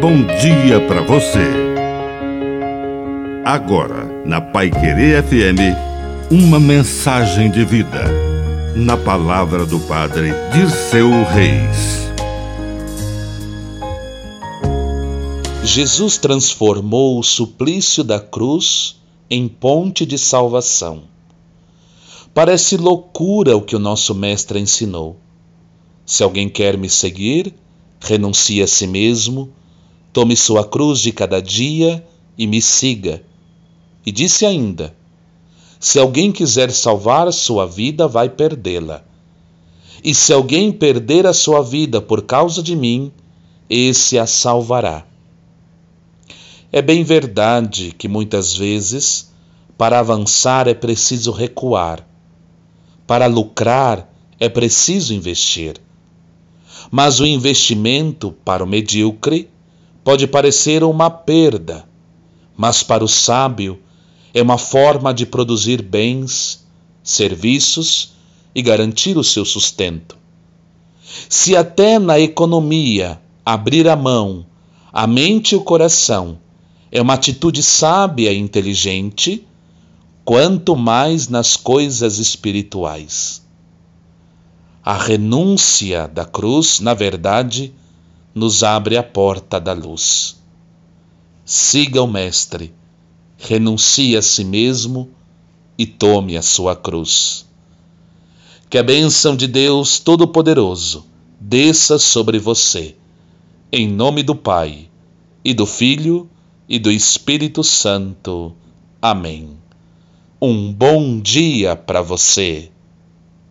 bom dia para você. Agora, na Pai Querer FM, uma mensagem de vida. Na palavra do Padre Dirceu Reis. Jesus transformou o suplício da cruz em ponte de salvação. Parece loucura o que o nosso Mestre ensinou. Se alguém quer me seguir, renuncie a si mesmo, tome sua cruz de cada dia e me siga. E disse ainda: Se alguém quiser salvar sua vida, vai perdê-la. E se alguém perder a sua vida por causa de mim, esse a salvará. É bem verdade que muitas vezes, para avançar é preciso recuar, para lucrar é preciso investir. Mas o investimento para o medíocre pode parecer uma perda, mas para o sábio é uma forma de produzir bens, serviços e garantir o seu sustento. Se até na economia abrir a mão, a mente e o coração é uma atitude sábia e inteligente, quanto mais nas coisas espirituais. A renúncia da cruz, na verdade, nos abre a porta da luz. Siga o Mestre, renuncie a si mesmo e tome a sua cruz. Que a bênção de Deus Todo-Poderoso desça sobre você, em nome do Pai, e do Filho, e do Espírito Santo. Amém. Um bom dia para você.